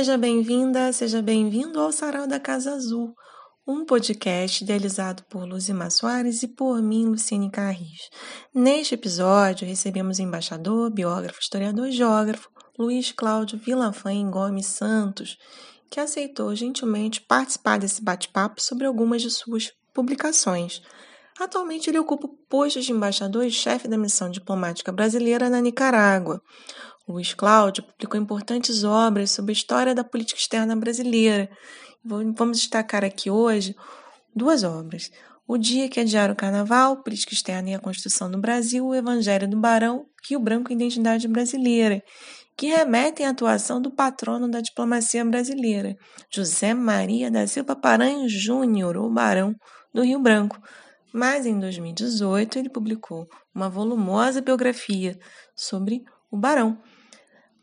Seja bem-vinda, seja bem-vindo ao Sarau da Casa Azul, um podcast idealizado por Luzimar Soares e por mim, Luciene Carris. Neste episódio, recebemos embaixador, biógrafo, historiador e geógrafo Luiz Cláudio Villafain Gomes Santos, que aceitou gentilmente participar desse bate-papo sobre algumas de suas publicações. Atualmente, ele ocupa o posto de embaixador e chefe da missão diplomática brasileira na Nicarágua. Luiz Cláudio publicou importantes obras sobre a história da política externa brasileira. Vamos destacar aqui hoje duas obras. O Dia que Adiaram o Carnaval, Política Externa e a Constituição do Brasil, o Evangelho do Barão, Rio Branco e Identidade Brasileira, que remetem à atuação do patrono da diplomacia brasileira, José Maria da Silva Paranhos Júnior, o Barão do Rio Branco. Mas em 2018 ele publicou uma volumosa biografia sobre o Barão,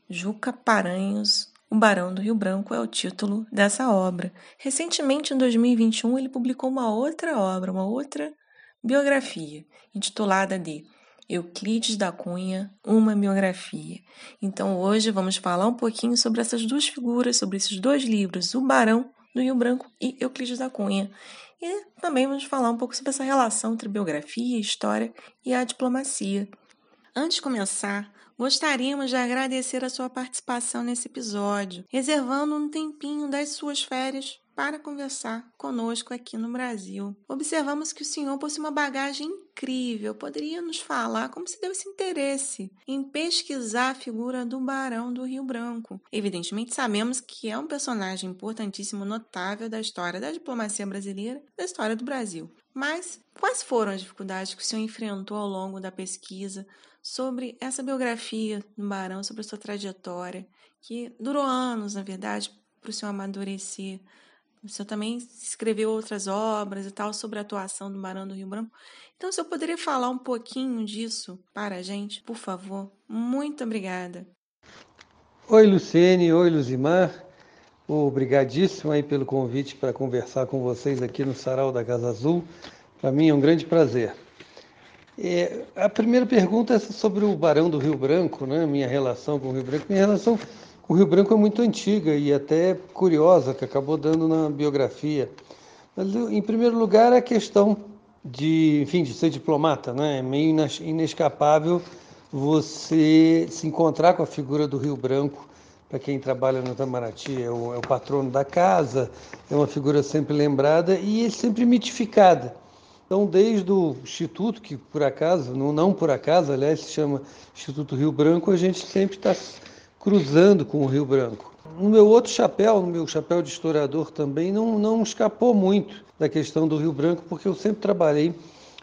Juca Paranhos, O Barão do Rio Branco é o título dessa obra. Recentemente, em 2021, ele publicou uma outra obra, uma outra biografia, intitulada de Euclides da Cunha, uma biografia. Então, hoje vamos falar um pouquinho sobre essas duas figuras, sobre esses dois livros, O Barão do Rio Branco e Euclides da Cunha. E também vamos falar um pouco sobre essa relação entre biografia, história e a diplomacia. Antes de começar, Gostaríamos de agradecer a sua participação nesse episódio, reservando um tempinho das suas férias para conversar conosco aqui no Brasil. Observamos que o senhor possui uma bagagem incrível. Poderia nos falar como se deu esse interesse em pesquisar a figura do Barão do Rio Branco? Evidentemente, sabemos que é um personagem importantíssimo, notável da história da diplomacia brasileira, da história do Brasil. Mas quais foram as dificuldades que o senhor enfrentou ao longo da pesquisa sobre essa biografia do Barão, sobre a sua trajetória, que durou anos, na verdade, para o senhor amadurecer. O senhor também escreveu outras obras e tal sobre a atuação do Barão do Rio Branco. Então, o senhor poderia falar um pouquinho disso para a gente, por favor? Muito obrigada. Oi, Luciene. Oi, Luzimar. Obrigadíssimo aí pelo convite para conversar com vocês aqui no Sarau da Casa Azul. Para mim é um grande prazer. É, a primeira pergunta é sobre o Barão do Rio Branco, né? minha relação com o Rio Branco. Minha relação com o Rio Branco é muito antiga e até curiosa, que acabou dando na biografia. Mas, em primeiro lugar, a questão de, enfim, de ser diplomata. Né? É meio inescapável você se encontrar com a figura do Rio Branco para quem trabalha no Itamaraty, é o, é o, patrono da casa, é uma figura sempre lembrada e sempre mitificada. Então, desde o Instituto, que por acaso, não, não por acaso, aliás, se chama Instituto Rio Branco, a gente sempre está cruzando com o Rio Branco. No meu outro chapéu, no meu chapéu de historiador também, não, não escapou muito da questão do Rio Branco, porque eu sempre trabalhei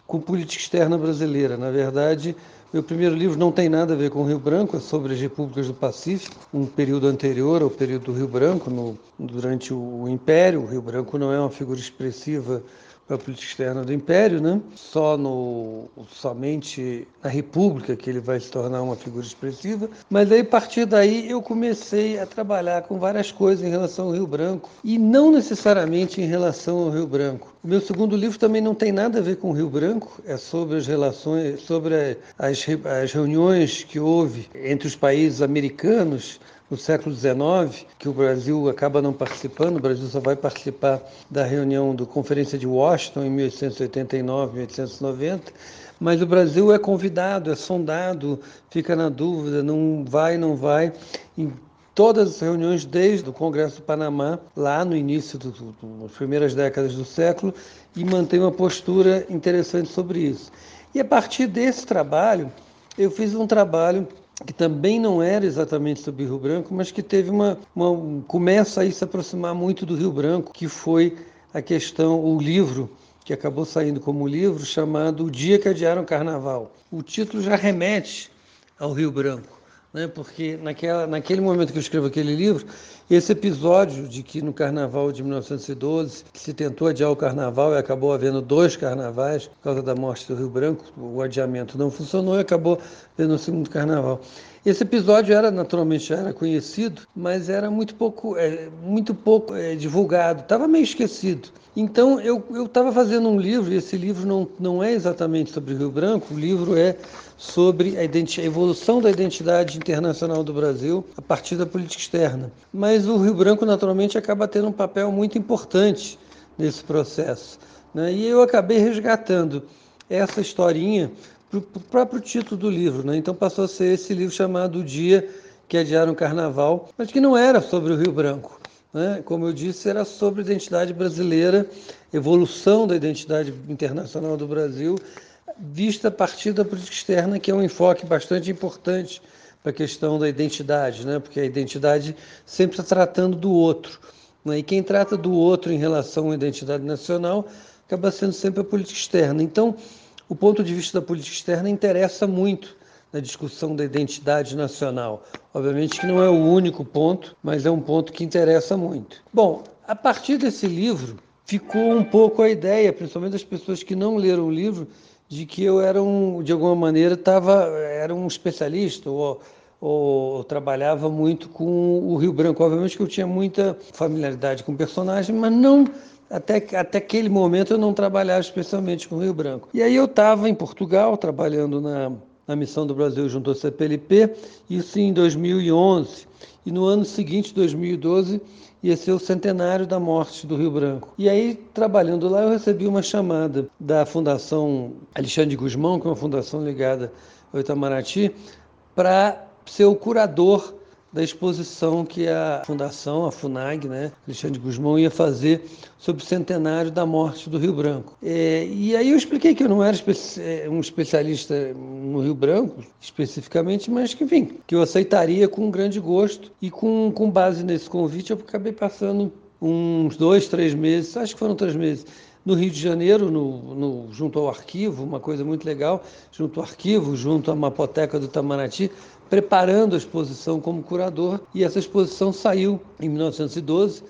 com política externa brasileira. Na verdade, meu primeiro livro não tem nada a ver com o Rio Branco, é sobre as repúblicas do Pacífico, um período anterior ao período do Rio Branco, no, durante o Império. O Rio Branco não é uma figura expressiva para a política externa do Império, né? Só no somente na República que ele vai se tornar uma figura expressiva. Mas aí a partir daí eu comecei a trabalhar com várias coisas em relação ao Rio Branco e não necessariamente em relação ao Rio Branco. O meu segundo livro também não tem nada a ver com o Rio Branco, é sobre as relações, sobre as, as reuniões que houve entre os países americanos no século XIX, que o Brasil acaba não participando, o Brasil só vai participar da reunião da Conferência de Washington em 1889, 1890, mas o Brasil é convidado, é sondado, fica na dúvida, não vai, não vai. Em todas as reuniões desde o Congresso do Panamá, lá no início das primeiras décadas do século, e mantém uma postura interessante sobre isso. E a partir desse trabalho, eu fiz um trabalho que também não era exatamente sobre Rio Branco, mas que teve uma, uma começa a se aproximar muito do Rio Branco, que foi a questão, o livro que acabou saindo como livro chamado O Dia que Adiaram o Carnaval. O título já remete ao Rio Branco né? porque naquela, naquele momento que eu escrevo aquele livro, esse episódio de que no carnaval de 1912 se tentou adiar o carnaval e acabou havendo dois carnavais por causa da morte do Rio Branco, o adiamento não funcionou e acabou havendo o segundo carnaval. Esse episódio era naturalmente já era conhecido, mas era muito pouco, é, muito pouco é, divulgado, estava meio esquecido. Então eu estava fazendo um livro, e esse livro não, não é exatamente sobre Rio Branco, o livro é sobre a, a, evolução da identidade internacional do Brasil a partir da política externa. Mas o Rio Branco, naturalmente, acaba tendo um papel muito importante nesse processo. Né? E eu acabei resgatando essa historinha para o próprio título do livro. Né? Então passou a ser esse livro chamado O Dia que Adiaram o Carnaval, mas que não era sobre o Rio Branco. Né? Como eu disse, era sobre identidade brasileira, evolução da identidade internacional do Brasil, vista a partir da política externa, que é um enfoque bastante importante para a questão da identidade, né? porque a identidade sempre está tratando do outro. Né? E quem trata do outro em relação à identidade nacional acaba sendo sempre a política externa. Então, o ponto de vista da política externa interessa muito na discussão da identidade nacional. Obviamente que não é o único ponto, mas é um ponto que interessa muito. Bom, a partir desse livro, ficou um pouco a ideia, principalmente das pessoas que não leram o livro, de que eu era um, de alguma maneira, tava, era um especialista ou, ou trabalhava muito com o Rio Branco. Obviamente que eu tinha muita familiaridade com o personagem, mas não até, até aquele momento eu não trabalhava especialmente com Rio Branco. E aí eu estava em Portugal, trabalhando na, na Missão do Brasil junto ao CPLP, isso em 2011. E no ano seguinte, 2012, ia ser o centenário da morte do Rio Branco. E aí, trabalhando lá, eu recebi uma chamada da Fundação Alexandre Guzmão, que é uma fundação ligada ao Itamaraty, para ser o curador da exposição que a Fundação, a FUNAG, né, Alexandre Guzmão, ia fazer sobre o centenário da morte do Rio Branco. É, e aí eu expliquei que eu não era é, um especialista no Rio Branco, especificamente, mas que, enfim, que eu aceitaria com grande gosto. E com, com base nesse convite, eu acabei passando uns dois, três meses, acho que foram três meses, no Rio de Janeiro, no, no, junto ao arquivo, uma coisa muito legal, junto ao arquivo, junto à Mapoteca do Itamaraty, preparando a exposição como curador, e essa exposição saiu em 1912,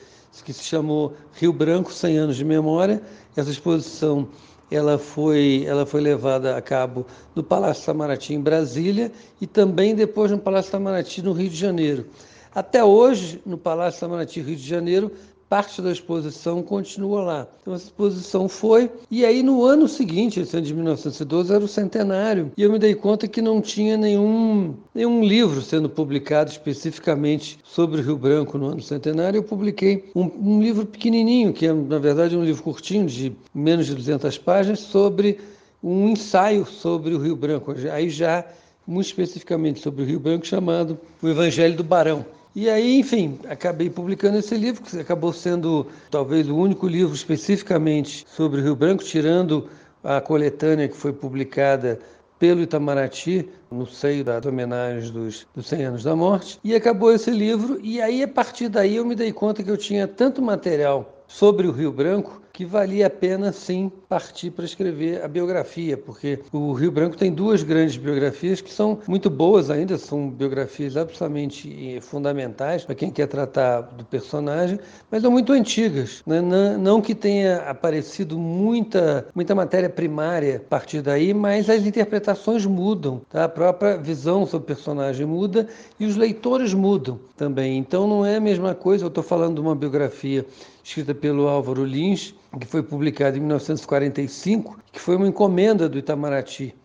que se chamou Rio Branco, 100 anos de memória. Essa exposição ela foi, ela foi levada a cabo no Palácio Itamaraty em Brasília e também depois no Palácio Itamaraty no Rio de Janeiro. Até hoje, no Palácio Itamaraty Rio de Janeiro, parte da exposição continua lá. Então essa exposição foi, e aí no ano seguinte, esse ano de 1912, era o centenário, e eu me dei conta que não tinha nenhum, nenhum livro sendo publicado especificamente sobre o Rio Branco no ano centenário. Eu publiquei um, um livro pequenininho, que é na verdade um livro curtinho, de menos de 200 páginas, sobre um ensaio sobre o Rio Branco, aí já muito especificamente sobre o Rio Branco, chamado O Evangelho do Barão. E aí, enfim, acabei publicando esse livro, que acabou sendo talvez o único livro especificamente sobre o Rio Branco, tirando a coletânea que foi publicada pelo Itamaraty, no seio das homenagens dos, dos 100 anos da morte. E acabou esse livro, e aí, a partir daí, eu me dei conta que eu tinha tanto material sobre o Rio Branco que valia a pena sim partir para escrever a biografia, porque o Rio Branco tem duas grandes biografias que são muito boas ainda, são biografias absolutamente fundamentais para quem quer tratar do personagem, mas são muito antigas. Né? Não, não que tenha aparecido muita, muita matéria primária a partir daí, mas as interpretações mudam, tá? a própria visão sobre o personagem muda e os leitores mudam também. Então não é a mesma coisa, eu estou falando de uma biografia escrita pelo Álvaro Lins, que foi publicada em 1945, que foi uma encomenda do Itamaraty.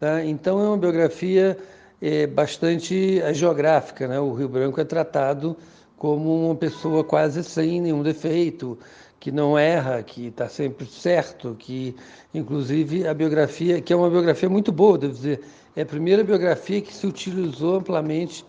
Tá? Então é uma biografia é, bastante geográfica. Né? O Rio Branco é tratado como uma pessoa quase sem nenhum defeito, que não erra, que está sempre certo, que inclusive a biografia, que é uma biografia muito boa, devo dizer, é a primeira biografia que se utilizou amplamente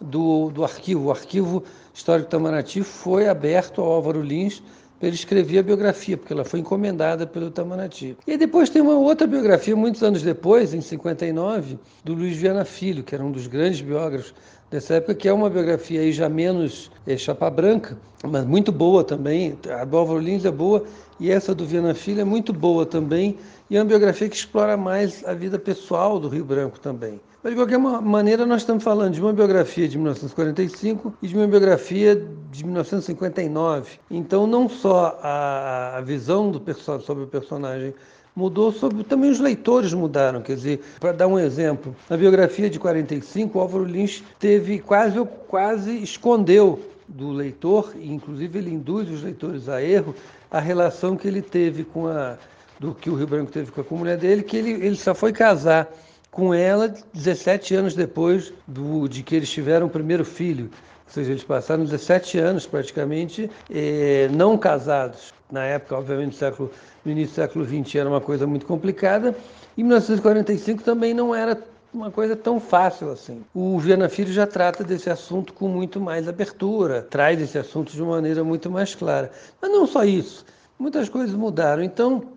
do, do arquivo. O arquivo histórico Itamaraty foi aberto ao Álvaro Lins para ele escrever a biografia, porque ela foi encomendada pelo Itamaraty. E depois tem uma outra biografia, muitos anos depois, em 59, do Luiz Viana Filho, que era um dos grandes biógrafos dessa época, que é uma biografia aí já menos é, chapa branca, mas muito boa também. A do Álvaro Lins é boa e essa do Viana Filho é muito boa também. E é uma biografia que explora mais a vida pessoal do Rio Branco também. Mas, de qualquer maneira, nós estamos falando de uma biografia de 1945 e de uma biografia de 1959. Então, não só a, a visão do sobre o personagem mudou sobre também os leitores mudaram, quer dizer, para dar um exemplo, na biografia de 45, o Álvaro Lins teve quase quase escondeu do leitor, e inclusive ele induz os leitores a erro, a relação que ele teve com a do que o Rio Branco teve com a mulher dele, que ele, ele só foi casar com ela 17 anos depois do, de que eles tiveram o primeiro filho. Ou seja, eles passaram 17 anos praticamente eh, não casados. Na época, obviamente, no, século, no início do século XX era uma coisa muito complicada. E 1945 também não era uma coisa tão fácil assim. O Viana Filho já trata desse assunto com muito mais abertura, traz esse assunto de uma maneira muito mais clara. Mas não só isso, muitas coisas mudaram. Então,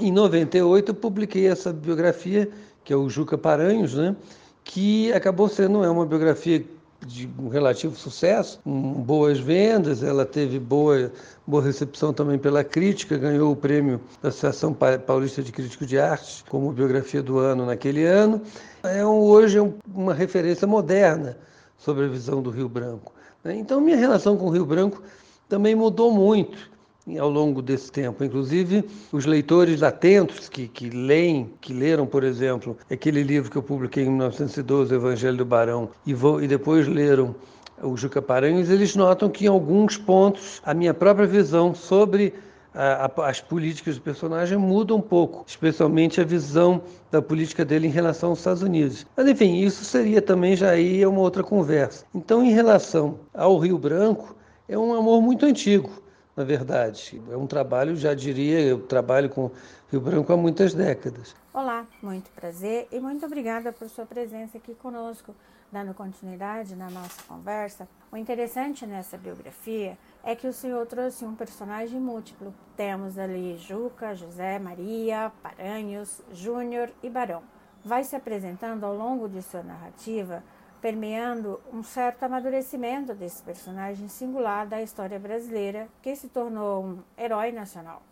em 98, eu publiquei essa biografia, que é o Juca Paranhos, né? que acabou sendo é uma biografia de um relativo sucesso, um, boas vendas, ela teve boa, boa recepção também pela crítica, ganhou o prêmio da Associação Paulista de Críticos de Arte como biografia do ano naquele ano. É um, hoje é uma referência moderna sobre a visão do Rio Branco. Né? Então, minha relação com o Rio Branco também mudou muito ao longo desse tempo. Inclusive, os leitores atentos que, que leem, que leram, por exemplo, aquele livro que eu publiquei em 1912, O Evangelho do Barão, e, vou, e depois leram o Juca Paranhos, eles notam que em alguns pontos a minha própria visão sobre a, a, as políticas do personagem muda um pouco, especialmente a visão da política dele em relação aos Estados Unidos. Mas enfim, isso seria também já aí uma outra conversa. Então, em relação ao Rio Branco, é um amor muito antigo na verdade. É um trabalho, já diria, eu trabalho com Rio Branco há muitas décadas. Olá, muito prazer e muito obrigada por sua presença aqui conosco, dando continuidade na nossa conversa. O interessante nessa biografia é que o senhor trouxe um personagem múltiplo. Temos ali Juca, José, Maria, Paranhos, Júnior e Barão. Vai se apresentando ao longo de sua narrativa permeando um certo amadurecimento desse personagem singular da história brasileira, que se tornou um herói nacional.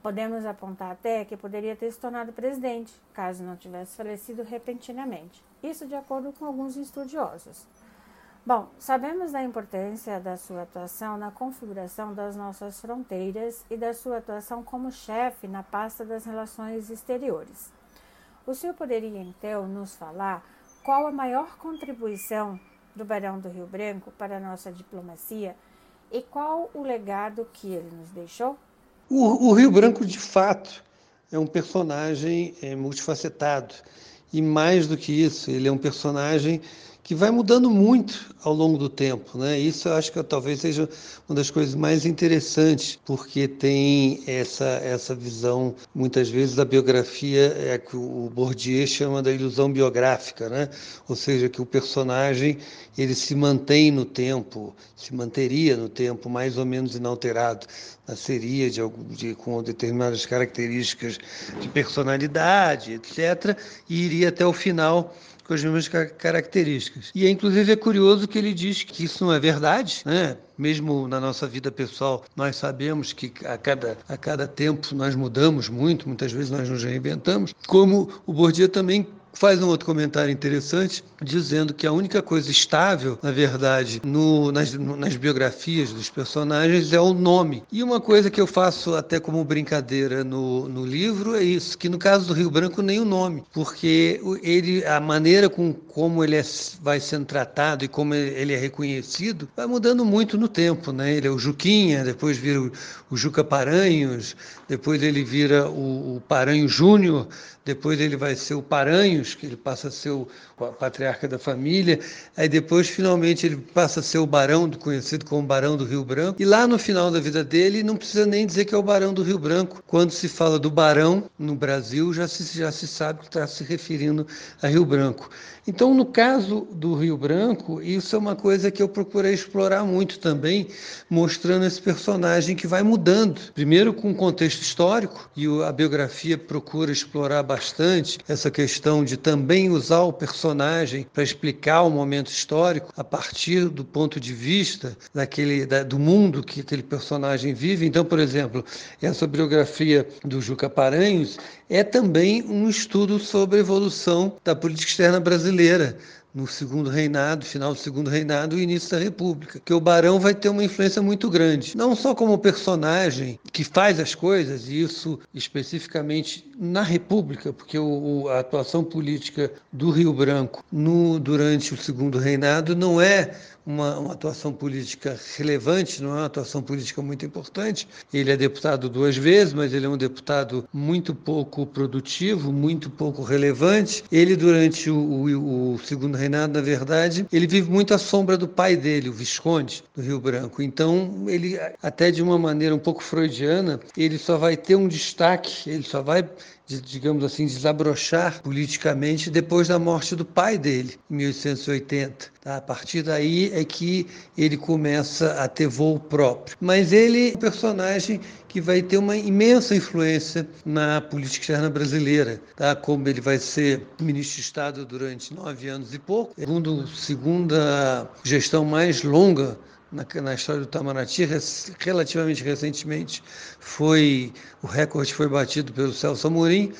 Podemos apontar até que poderia ter se tornado presidente, caso não tivesse falecido repentinamente. Isso de acordo com alguns estudiosos. Bom, sabemos da importância da sua atuação na configuração das nossas fronteiras e da sua atuação como chefe na pasta das relações exteriores. O senhor poderia então nos falar qual a maior contribuição do Barão do Rio Branco para a nossa diplomacia e qual o legado que ele nos deixou? O, o Rio Branco, de fato, é um personagem é, multifacetado. E mais do que isso, ele é um personagem que vai mudando muito ao longo do tempo, né? Isso eu acho que talvez seja uma das coisas mais interessantes, porque tem essa essa visão muitas vezes da biografia é que o Bourdieu chama da ilusão biográfica, né? Ou seja, que o personagem ele se mantém no tempo, se manteria no tempo mais ou menos inalterado, nasceria de, de com determinadas características de personalidade, etc, e iria até o final com as mesmas características. E é, inclusive é curioso que ele diz que isso não é verdade, né? Mesmo na nossa vida pessoal, nós sabemos que a cada, a cada tempo nós mudamos muito, muitas vezes nós nos reinventamos, como o Bourdieu também faz um outro comentário interessante, dizendo que a única coisa estável, na verdade, no, nas, no, nas biografias dos personagens é o nome. E uma coisa que eu faço até como brincadeira no, no livro é isso, que no caso do Rio Branco nem o nome, porque ele, a maneira com como ele é, vai sendo tratado e como ele é reconhecido vai mudando muito no tempo, né? Ele é o Juquinha, depois vira o, o Juca Paranhos, depois ele vira o, o Paranho Júnior, depois ele vai ser o Paranhos, que ele passa a ser o, patriarca da família, aí depois finalmente ele passa a ser o Barão, conhecido como Barão do Rio Branco, e lá no final da vida dele não precisa nem dizer que é o Barão do Rio Branco. Quando se fala do Barão no Brasil, já se, já se sabe que está se referindo a Rio Branco. Então, no caso do Rio Branco, isso é uma coisa que eu procurei explorar muito também, mostrando esse personagem que vai mudando. Primeiro com o contexto histórico, e a biografia procura explorar bastante essa questão de também usar o personagem para explicar o momento histórico a partir do ponto de vista daquele da, do mundo que aquele personagem vive. Então, por exemplo, essa biografia do Juca Paranhos é também um estudo sobre a evolução da política externa brasileira no segundo reinado, final do segundo reinado e início da República, que o Barão vai ter uma influência muito grande, não só como personagem que faz as coisas, e isso especificamente na República, porque o, a atuação política do Rio Branco no, durante o segundo reinado não é uma, uma, atuação política relevante, não é uma atuação política muito importante. Ele é deputado duas vezes, mas ele é um deputado muito pouco produtivo, muito pouco relevante. Ele, durante o, o, o segundo reinado, na verdade, ele vive muito à sombra do pai dele, o Visconde do Rio Branco. Então, ele, até de uma maneira um pouco freudiana, ele só vai ter um destaque, ele só vai digamos assim, desabrochar politicamente depois da morte do pai dele, em 1880. Tá? A partir daí é que ele começa a ter voo próprio. Mas ele é um personagem que vai ter uma imensa influência na política externa brasileira, tá? como ele vai ser ministro de Estado durante nove anos e pouco, segundo segunda gestão mais longa na, na, história do Itamaraty, relativamente recentemente, foi o recorde foi batido pelo Celso Amorim,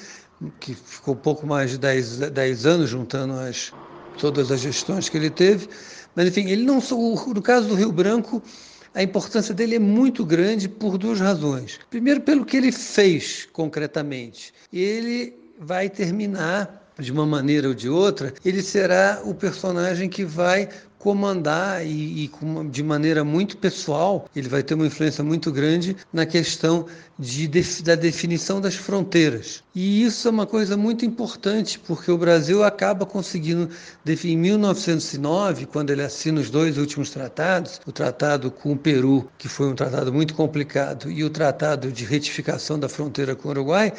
que ficou pouco mais de 10, 10 anos juntando as, todas as gestões que ele teve. Mas, enfim, ele não no caso do Rio Branco, a importância dele é muito grande por duas razões. Primeiro, pelo que ele fez concretamente. Ele vai terminar de uma maneira ou de outra, ele será o personagem que vai comandar e, e com, de maneira muito pessoal, ele vai ter uma influência muito grande na questão de, da definição das fronteiras. E isso é uma coisa muito importante, porque o Brasil acaba conseguindo, em 1909, quando ele assina os dois últimos tratados, o tratado com o Peru, que foi um tratado muito complicado, e o tratado de retificação da fronteira com o Uruguai,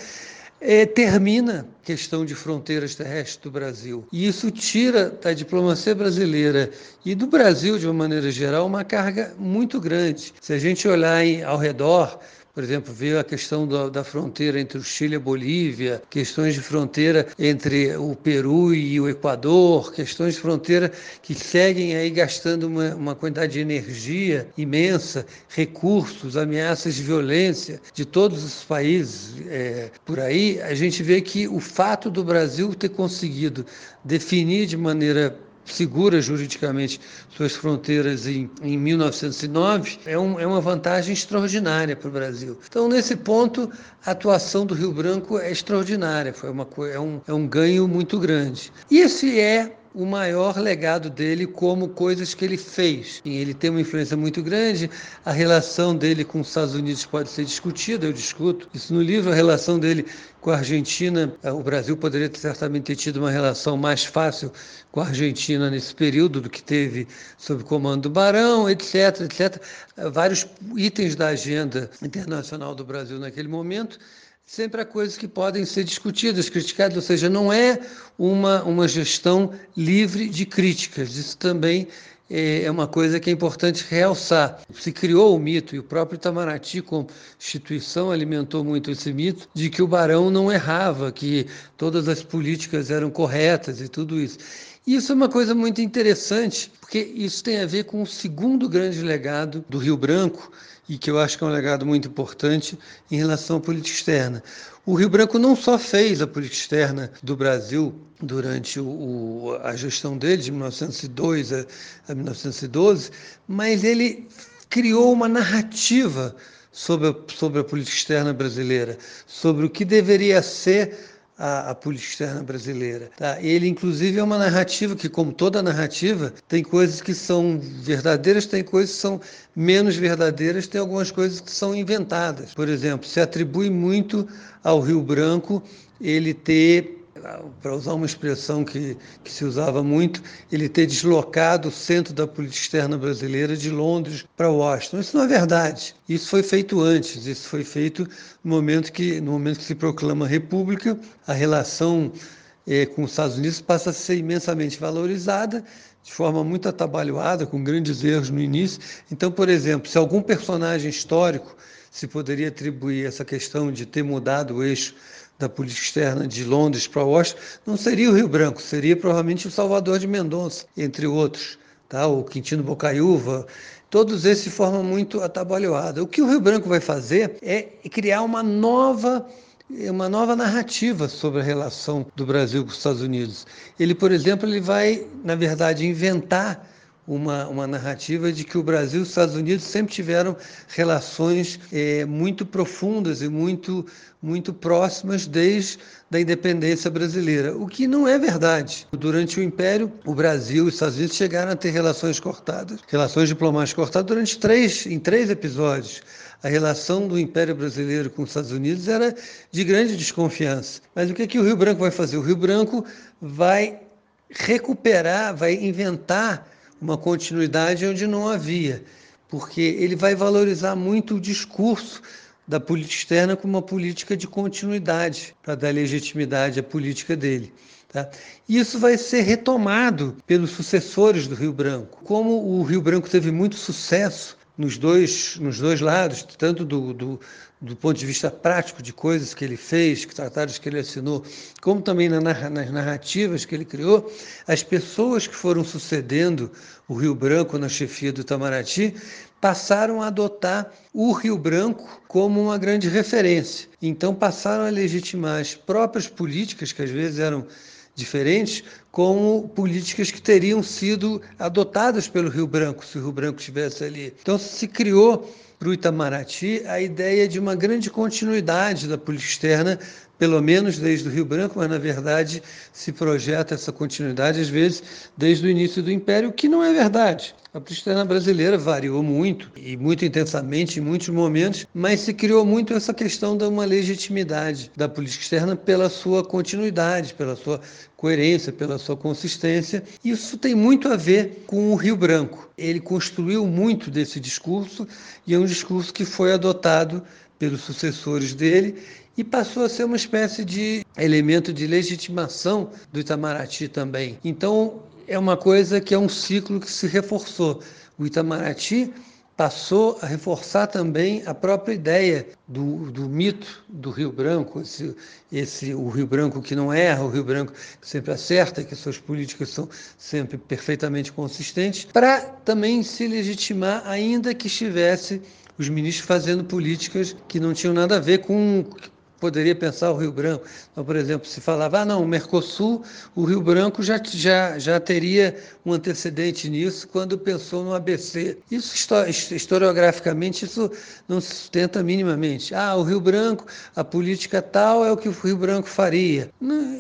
é, termina a questão de fronteiras terrestres do Brasil. E isso tira da diplomacia brasileira e do Brasil, de uma maneira geral, uma carga muito grande. Se a gente olhar em, ao redor, por exemplo, veio a questão da, da, fronteira entre o Chile e a Bolívia, questões de fronteira entre o Peru e o Equador, questões de fronteira que seguem aí gastando uma, uma quantidade de energia imensa, recursos, ameaças de violência de todos os países é, por aí. A gente vê que o fato do Brasil ter conseguido definir de maneira segura juridicamente suas fronteiras em, em 1909, é, um, é uma vantagem extraordinária para o Brasil. Então, nesse ponto, a atuação do Rio Branco é extraordinária, foi uma, é, um, é um ganho muito grande. E esse é o maior legado dele como coisas que ele fez. Ele tem uma influência muito grande, a relação dele com os Estados Unidos pode ser discutida, eu discuto isso no livro, a relação dele com a Argentina, eh, o Brasil poderia certamente ter tido uma relação mais fácil com a Argentina nesse período do que teve sob comando do Barão, etc, etc. Vários itens da agenda internacional do Brasil naquele momento sempre há coisas que podem ser discutidas, criticadas, ou seja, não é uma, uma gestão livre de críticas. Isso também é, é uma coisa que é importante realçar. Se criou o mito, e o próprio Itamaraty, como instituição, alimentou muito esse mito, de que o barão não errava, que todas as políticas eram corretas e tudo isso. Isso é uma coisa muito interessante, porque isso tem a ver com o segundo grande legado do Rio Branco, e que eu acho que é um legado muito importante em relação à política externa. O Rio Branco não só fez a política externa do Brasil durante o, a gestão dele, de 1902 a, a 1912, mas ele criou uma narrativa sobre a, sobre a política externa brasileira, sobre o que deveria ser a, a, política externa brasileira. Tá? Ele, inclusive, é uma narrativa que, como toda narrativa, tem coisas que são verdadeiras, tem coisas que são menos verdadeiras, tem algumas coisas que são inventadas. Por exemplo, se atribui muito ao Rio Branco ele ter para usar uma expressão que, que se usava muito, ele ter deslocado o centro da política externa brasileira de Londres para Washington. Isso não é verdade. Isso foi feito antes. Isso foi feito no momento que, no momento que se proclama a República, a relação eh, com os Estados Unidos passa a ser imensamente valorizada de forma muito atabalhoada, com grandes erros no início. Então, por exemplo, se algum personagem histórico se poderia atribuir essa questão de ter mudado o eixo da política externa de Londres para Washington, não seria o Rio Branco, seria provavelmente o Salvador de Mendonça, entre outros, tá? o Quintino Bocaiúva, todos esses de forma muito atabalhoada. O que o Rio Branco vai fazer é criar uma nova uma nova narrativa sobre a relação do Brasil com os Estados Unidos. Ele, por exemplo, ele vai, na verdade, inventar uma, uma narrativa de que o Brasil e os Estados Unidos sempre tiveram relações é, muito profundas e muito, muito próximas desde a independência brasileira, o que não é verdade. Durante o Império, o Brasil e os Estados Unidos chegaram a ter relações cortadas, relações diplomáticas cortadas durante três, em três episódios. A relação do Império Brasileiro com os Estados Unidos era de grande desconfiança. Mas o que, é que o Rio Branco vai fazer? O Rio Branco vai recuperar, vai inventar uma continuidade onde não havia, porque ele vai valorizar muito o discurso da política externa como uma política de continuidade, para dar legitimidade à política dele. Tá? Isso vai ser retomado pelos sucessores do Rio Branco. Como o Rio Branco teve muito sucesso nos dois, nos dois lados, tanto do, do, do ponto de vista prático de coisas que ele fez, tratados que ele assinou, como também nas narrativas que ele criou, as pessoas que foram sucedendo o Rio Branco na chefia do Itamaraty passaram a adotar o Rio Branco como uma grande referência. Então passaram a legitimar as próprias políticas, que às vezes eram diferentes, como políticas que teriam sido adotadas pelo Rio Branco, se o Rio Branco estivesse ali. Então se criou para o Itamaraty a ideia de uma grande continuidade da política externa, pelo menos desde o Rio Branco, mas na verdade se projeta essa continuidade, às vezes, desde o início do Império, o que não é verdade. A política externa brasileira variou muito e muito intensamente em muitos momentos, mas se criou muito essa questão de uma legitimidade da política externa pela sua continuidade, pela sua coerência, pela sua consistência. Isso tem muito a ver com o Rio Branco. Ele construiu muito desse discurso e é um discurso que foi adotado pelos sucessores dele e passou a ser uma espécie de elemento de legitimação do Itamaraty também. Então, é uma coisa que é um ciclo que se reforçou. O Itamaraty passou a reforçar também a própria ideia do, do mito do Rio Branco, esse, esse, o Rio Branco que não erra, o Rio Branco que sempre acerta, que suas políticas são sempre perfeitamente consistentes, para também se legitimar, ainda que estivesse os ministros fazendo políticas que não tinham nada a ver com poderia pensar o Rio Branco. Então, por exemplo, se falava, ah, não, o Mercosul, o Rio Branco já, já, já teria um antecedente nisso quando pensou no ABC. Isso, historiograficamente, isso não se sustenta minimamente. Ah, o Rio Branco, a política tal é o que o Rio Branco faria.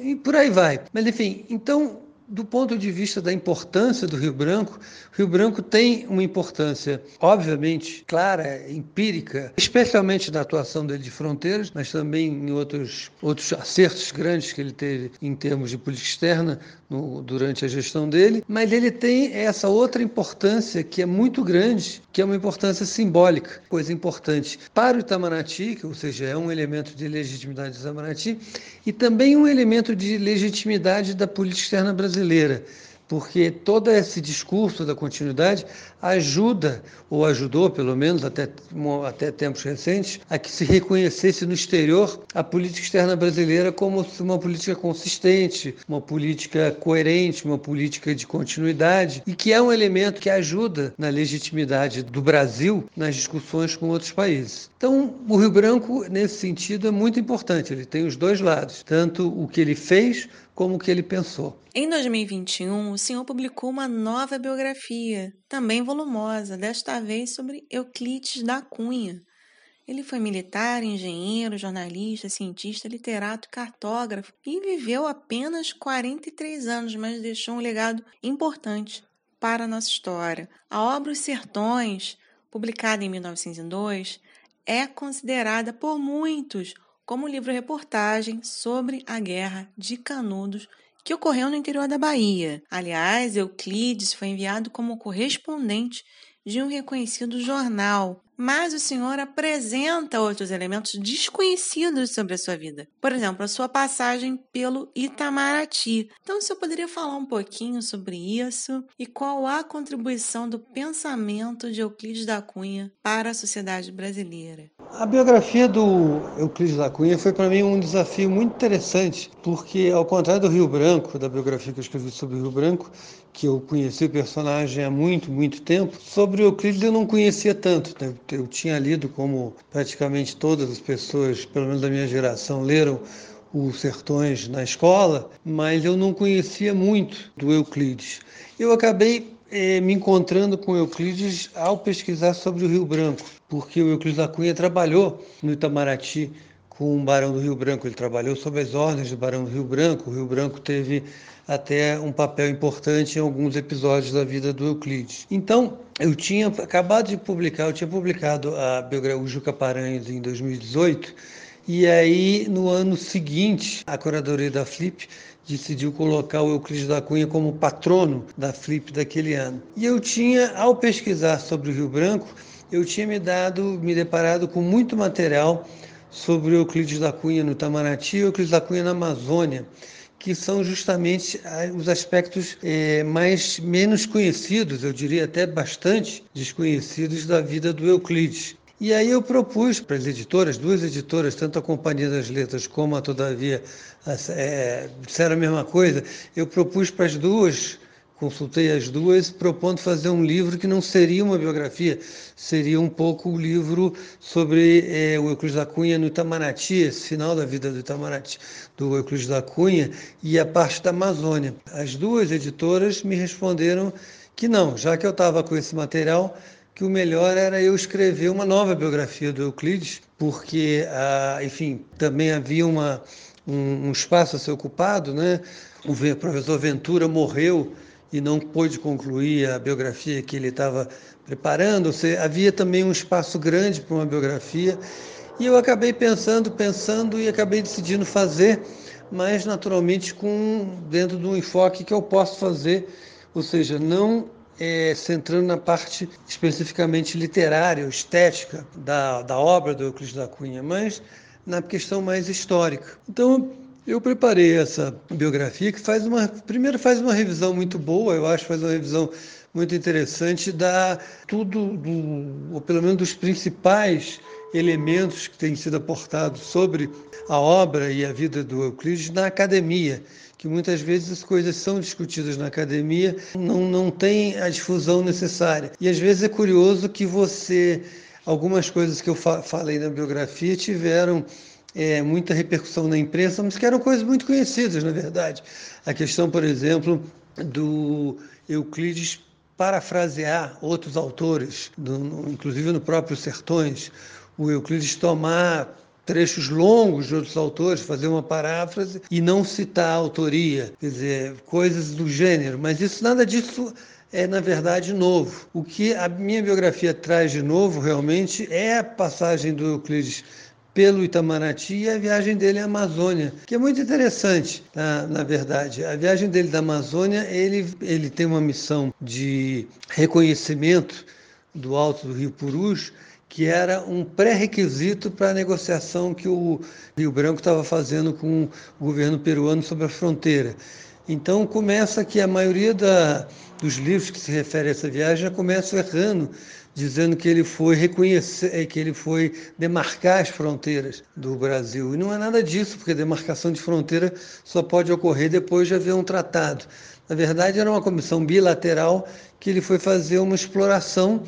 E por aí vai. Mas, enfim, então do ponto de vista da importância do Rio Branco, Rio Branco tem uma importância, obviamente, clara, empírica, especialmente na atuação dele de fronteiras, mas também em outros, outros acertos grandes que ele teve em termos de política externa no, durante a gestão dele. Mas ele tem essa outra importância que é muito grande, que é uma importância simbólica, coisa importante para o Itamaraty, que, ou seja, é um elemento de legitimidade do Itamaraty, e também um elemento de legitimidade da política externa brasileira brasileira, porque todo esse discurso da continuidade ajuda, ou ajudou pelo menos até, até tempos recentes, a que se reconhecesse no exterior a política externa brasileira como uma política consistente, uma política coerente, uma política de continuidade, e que é um elemento que ajuda na legitimidade do Brasil nas discussões com outros países. Então, o Rio Branco, nesse sentido, é muito importante, ele tem os dois lados, tanto o que ele fez como que ele pensou. Em 2021, o senhor publicou uma nova biografia, também volumosa, desta vez sobre Euclides da Cunha. Ele foi militar, engenheiro, jornalista, cientista, literato cartógrafo e viveu apenas 43 anos, mas deixou um legado importante para a nossa história. A obra Os Sertões, publicada em 1902, é considerada por muitos como livro-reportagem sobre a Guerra de Canudos que ocorreu no interior da Bahia. Aliás, Euclides foi enviado como correspondente de um reconhecido jornal, mas o senhor apresenta outros elementos desconhecidos sobre a sua vida. Por exemplo, a sua passagem pelo Itamaraty. Então, o senhor poderia falar um pouquinho sobre isso e qual a contribuição do pensamento de Euclides da Cunha para a sociedade brasileira? A biografia do Euclides da Cunha foi para mim um desafio muito interessante, porque ao contrário do Rio Branco, da biografia que eu escrevi sobre o Rio Branco, que eu conheci o personagem há muito, muito tempo, sobre o Euclides eu não conhecia tanto. Né? Eu tinha lido como praticamente todas as pessoas, pelo menos da minha geração, leram os Sertões na escola, mas eu não conhecia muito do Euclides. Eu acabei eh, me encontrando com Euclides ao pesquisar sobre o Rio Branco, porque o Euclides da Cunha trabalhou no Itamaraty com o Barão do Rio Branco. Ele trabalhou sob as ordens do Barão do Rio Branco. O Rio Branco teve até um papel importante em alguns episódios da vida do Euclides. Então, eu tinha acabado de publicar, eu tinha publicado a biografia o Juca Paranhos em 2018, e aí no ano seguinte, a curadoria da Flip decidiu colocar o Euclides da Cunha como patrono da Flip daquele ano. E eu tinha, ao pesquisar sobre o Rio Branco, eu tinha me dado, me deparado com muito material sobre Euclides da Cunha no Itamaraty e Euclides da Cunha na Amazônia, que são justamente ah, os aspectos é, mais menos conhecidos, eu diria até bastante desconhecidos da vida do Euclides. E aí eu propus para as editoras, duas editoras, tanto a Companhia das Letras como a Todavia, é, disseram a mesma coisa. Eu propus para as duas, consultei as duas, propondo fazer um livro que não seria uma biografia, seria um pouco o um livro sobre é, o Euclides da Cunha no Itamaraty, esse final da vida do Itamaraty, do Euclides da Cunha, e a parte da Amazônia. As duas editoras me responderam que não, já que eu estava com esse material, que o melhor era eu escrever uma nova biografia do Euclides, porque, ah, enfim, também havia uma, um, um, espaço a ser ocupado, né? O professor Ventura morreu e não pôde concluir a biografia que ele estava preparando, seja, havia também um espaço grande para uma biografia, e eu acabei pensando, pensando e acabei decidindo fazer, mas naturalmente com dentro de um enfoque que eu posso fazer, ou seja, não é, centrando na parte especificamente literária, estética da, da obra do Euclides da Cunha, mas na questão mais histórica. Então, eu preparei essa biografia que faz uma, primeiro faz uma revisão muito boa, eu acho, faz uma revisão muito interessante da tudo, do, ou pelo menos dos principais elementos que têm sido aportados sobre a obra e a vida do Euclides na academia que muitas vezes as coisas são discutidas na academia, não, não tem a difusão necessária. E às vezes é curioso que você, algumas coisas que eu fa falei na biografia tiveram é, muita repercussão na imprensa, mas que eram coisas muito conhecidas, na verdade. A questão, por exemplo, do Euclides parafrasear outros autores, do, no, inclusive no próprio Sertões, o Euclides tomar trechos longos de outros autores, fazer uma paráfrase e não citar a autoria, quer dizer, coisas do gênero. Mas isso nada disso é na verdade novo. O que a minha biografia traz de novo realmente é a passagem do Euclides pelo Itamaraty e a viagem dele à Amazônia, que é muito interessante, tá? na verdade. A viagem dele da Amazônia, ele, ele tem uma missão de reconhecimento do alto do Rio Purus, que era um pré-requisito para a negociação que o Rio Branco estava fazendo com o governo peruano sobre a fronteira. Então começa que a maioria da, dos livros que se refere a essa viagem já começam errando, dizendo que ele foi reconhecer, eh, que ele foi demarcar as fronteiras do Brasil. E não é nada disso, porque demarcação de fronteira só pode ocorrer depois de haver um tratado. Na verdade, era uma comissão bilateral que ele foi fazer uma exploração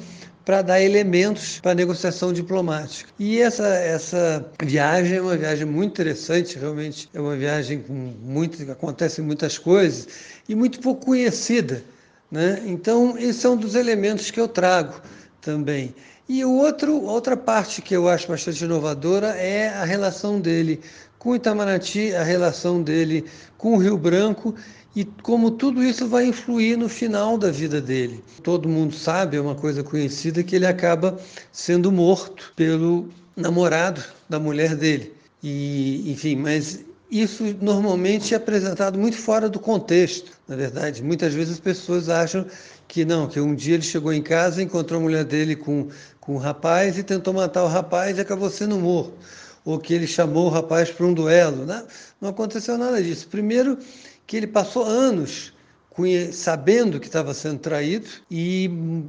para dar elementos para a negociação diplomática. E essa, essa viagem é uma viagem muito interessante, realmente é uma viagem com muito, acontecem muitas coisas e muito pouco conhecida. Né? Então, esse é um dos elementos que eu trago também. E outro, outra parte que eu acho bastante inovadora é a relação dele com Itamaraty, a relação dele com o Rio Branco e como tudo isso vai influir no final da vida dele. Todo mundo sabe, é uma coisa conhecida, que ele acaba sendo morto pelo namorado da mulher dele. E, enfim, mas isso normalmente é apresentado muito fora do contexto, na verdade. Muitas vezes as pessoas acham que não, que um dia ele chegou em casa, encontrou a mulher dele com, com um rapaz e tentou matar o rapaz e acabou sendo morto. Ou que ele chamou o rapaz para um duelo. Não, não aconteceu nada disso. Primeiro, que ele passou anos sabendo que estava sendo traído e,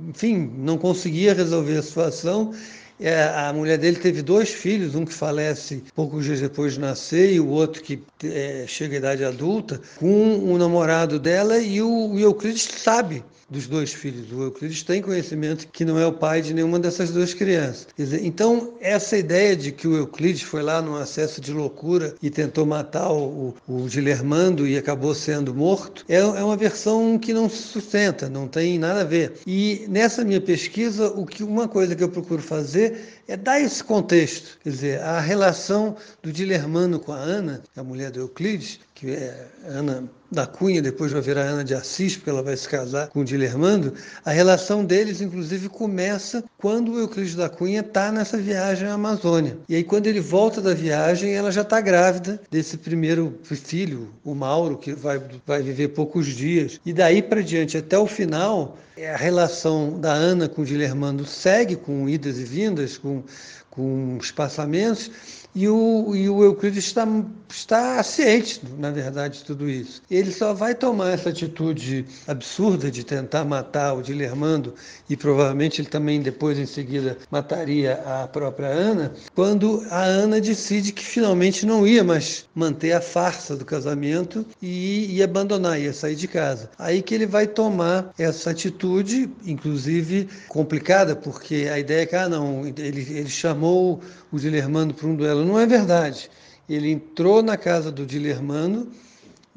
enfim, não conseguia resolver a situação. É, a mulher dele teve dois filhos, um que falece poucos dias depois de nascer e o outro que é, chega à idade adulta, com o namorado dela e o, o Euclides sabe dos dois filhos. O Euclides tem conhecimento que não é o pai de nenhuma dessas duas crianças. Dizer, então, essa ideia de que o Euclides foi lá num acesso de loucura e tentou matar o, o Gilermando e acabou sendo morto, é, é uma versão que não se sustenta, não tem nada a ver. E nessa minha pesquisa, o que uma coisa que eu procuro fazer é dar esse contexto, quer dizer, a relação do Dilermano com a Ana, a mulher do Euclides, que é Ana da Cunha, depois vai virar Ana de Assis, porque ela vai se casar com o Dilermando, a relação deles, inclusive, começa quando o Euclides da Cunha está nessa viagem à Amazônia. E aí, quando ele volta da viagem, ela já está grávida desse primeiro filho, o Mauro, que vai, vai viver poucos dias. E daí para diante, até o final, a relação da Ana com o Dilermando segue com idas e vindas, com, com espaçamentos, e o, e o Euclides está, está ciente, na verdade, de tudo isso. Ele só vai tomar essa atitude absurda de tentar matar o Dilermando, e provavelmente ele também depois, em seguida, mataria a própria Ana, quando a Ana decide que finalmente não ia mais manter a farsa do casamento e ia abandonar, ia sair de casa. Aí que ele vai tomar essa atitude, inclusive complicada, porque a ideia é que, ah, não, ele, ele chamou o Dilermano para um duelo. Não é verdade. Ele entrou na casa do Dilermano,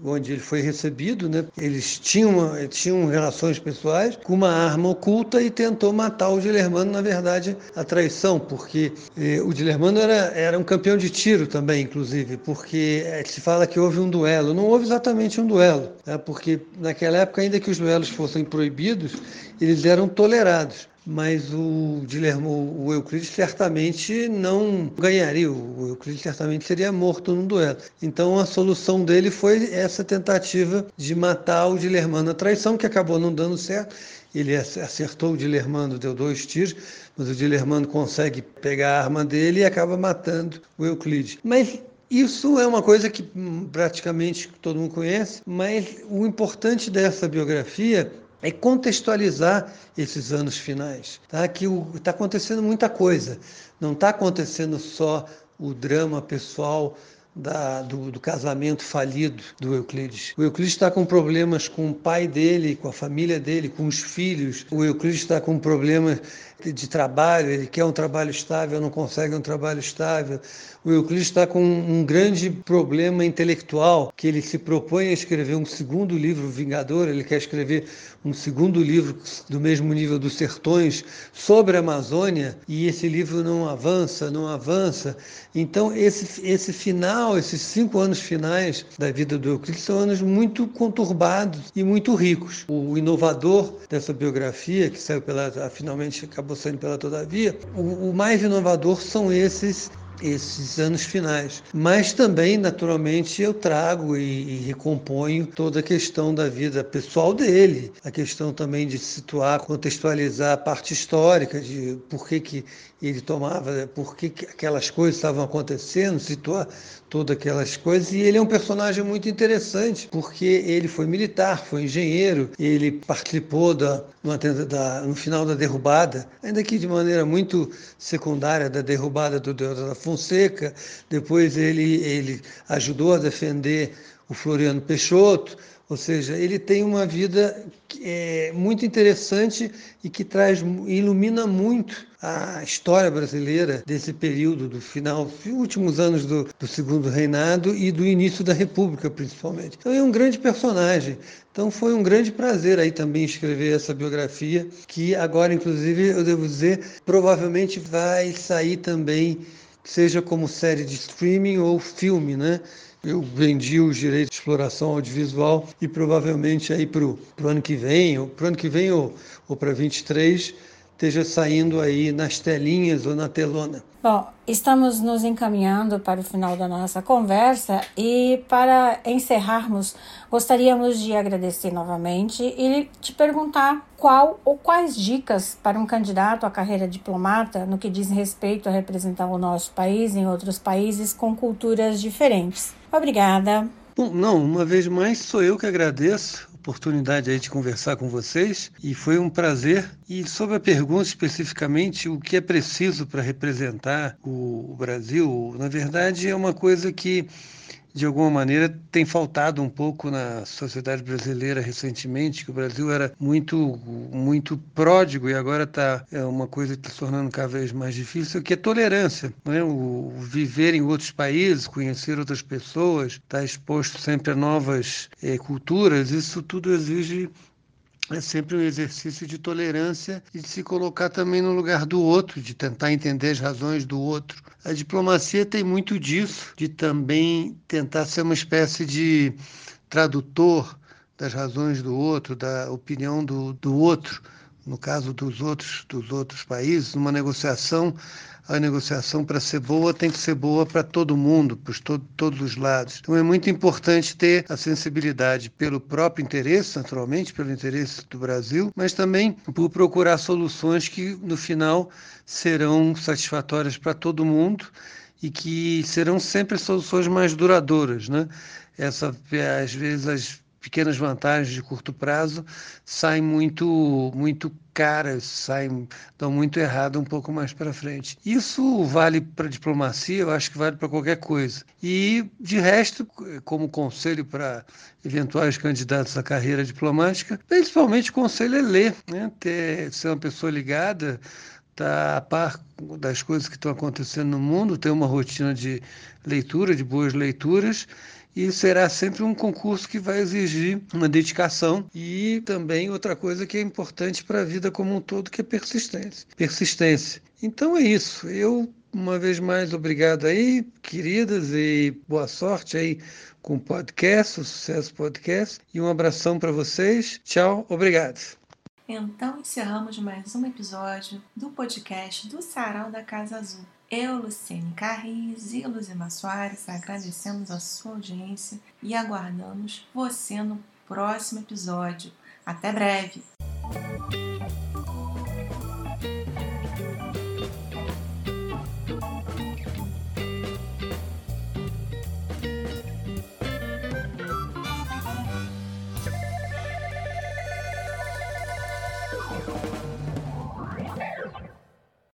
onde ele foi recebido, né? Eles tinham, tinham relações pessoais com uma arma oculta e tentou matar o Dilermano, na verdade, a traição, porque eh, o Dilermano era, era um campeão de tiro também, inclusive, porque eh, se fala que houve um duelo. Não houve exatamente um duelo, né? porque naquela época, ainda que os duelos fossem proibidos, eles eram tolerados mas o Guilherme, o Euclides certamente não ganharia, o Euclides certamente seria morto no duelo. Então a solução dele foi essa tentativa de matar o Dilermano a traição, que acabou não dando certo. Ele acertou o Dilermano, deu dois tiros, mas o Dilermano consegue pegar a arma dele e acaba matando o Euclides. Mas isso é uma coisa que hum, praticamente todo mundo conhece, mas o importante dessa biografia é contextualizar esses anos finais, tá? Que está acontecendo muita coisa, não está acontecendo só o drama pessoal da, do, do, casamento falido do Euclides. O Euclides está com problemas com o pai dele, com a família dele, com os filhos. O Euclides está com problemas de trabalho, ele quer um trabalho estável, não consegue um trabalho estável. O Euclides está com um grande problema intelectual, que ele se propõe a escrever um segundo livro, Vingador, ele quer escrever um segundo livro do mesmo nível dos Sertões, sobre a Amazônia, e esse livro não avança, não avança. Então, esse, esse final, esses cinco anos finais da vida do Euclides são anos muito conturbados e muito ricos. O inovador dessa biografia, que saiu pela, finalmente acabou saindo pela Todavia, o, o mais inovador são esses esses anos finais. Mas também, naturalmente, eu trago e, e, recomponho toda a questão da vida pessoal dele, a questão também de situar, contextualizar a parte histórica de por que, que ele tomava, por que, que aquelas coisas estavam acontecendo, situar todas aquelas coisas. E ele é um personagem muito interessante, porque ele foi militar, foi engenheiro, ele participou da, da, no final da derrubada, ainda que de maneira muito secundária, da derrubada do Deus da Fonseca. Depois ele, ele ajudou a defender o Floriano Peixoto. Ou seja, ele tem uma vida é, muito interessante e que traz, ilumina muito a história brasileira desse período, do final, últimos anos do, do segundo reinado e do início da República, principalmente. Então é um grande personagem. Então foi um grande prazer aí também escrever essa biografia, que agora, inclusive, eu devo dizer, provavelmente vai sair também, seja como série de streaming ou filme, né? Eu vendi os direitos de exploração audiovisual e provavelmente aí para o ano que vem, ou para o ano que vem ou, ou para 23, esteja saindo aí nas telinhas ou na telona. Bom, estamos nos encaminhando para o final da nossa conversa e para encerrarmos, gostaríamos de agradecer novamente e te perguntar qual ou quais dicas para um candidato à carreira diplomata no que diz respeito a representar o nosso país em outros países com culturas diferentes. Obrigada. Bom, não, uma vez mais sou eu que agradeço oportunidade aí de conversar com vocês e foi um prazer. E sobre a pergunta especificamente, o que é preciso para representar o Brasil, na verdade é uma coisa que de alguma maneira tem faltado um pouco na sociedade brasileira recentemente, que o Brasil era muito muito pródigo e agora está é uma coisa que está se tornando cada vez mais difícil, que é tolerância, né? o, o viver em outros países, conhecer outras pessoas, estar tá exposto sempre a novas é, culturas, isso tudo exige é sempre um exercício de tolerância e de se colocar também no lugar do outro, de tentar entender as razões do outro. A diplomacia tem muito disso, de também tentar ser uma espécie de tradutor das razões do outro, da opinião do, do outro, no caso dos outros, dos outros países, numa negociação a negociação para ser boa tem que ser boa para todo mundo, para todo, todos os lados. Então é muito importante ter a sensibilidade pelo próprio interesse, naturalmente, pelo interesse do Brasil, mas também por procurar soluções que no final serão satisfatórias para todo mundo e que serão sempre soluções mais duradouras, né? Essa, às vezes as pequenas vantagens de curto prazo saem muito muito caras, saem dão muito errado um pouco mais para frente. Isso vale para diplomacia, eu acho que vale para qualquer coisa. E de resto, como conselho para eventuais candidatos à carreira diplomática, principalmente o conselho é ler, né? Ter, ser uma pessoa ligada tá a par das coisas que estão acontecendo no mundo, ter uma rotina de leitura, de boas leituras e será sempre um concurso que vai exigir uma dedicação e também outra coisa que é importante para a vida como um todo, que é persistência. Persistência. Então é isso. Eu uma vez mais obrigado aí, queridas, e boa sorte aí com o podcast, o Sucesso Podcast, e um abração para vocês. Tchau, obrigado. Então encerramos mais um episódio do podcast do Sarau da Casa Azul. Eu, Luciene Carris e Luzima Soares agradecemos a sua audiência e aguardamos você no próximo episódio. Até breve!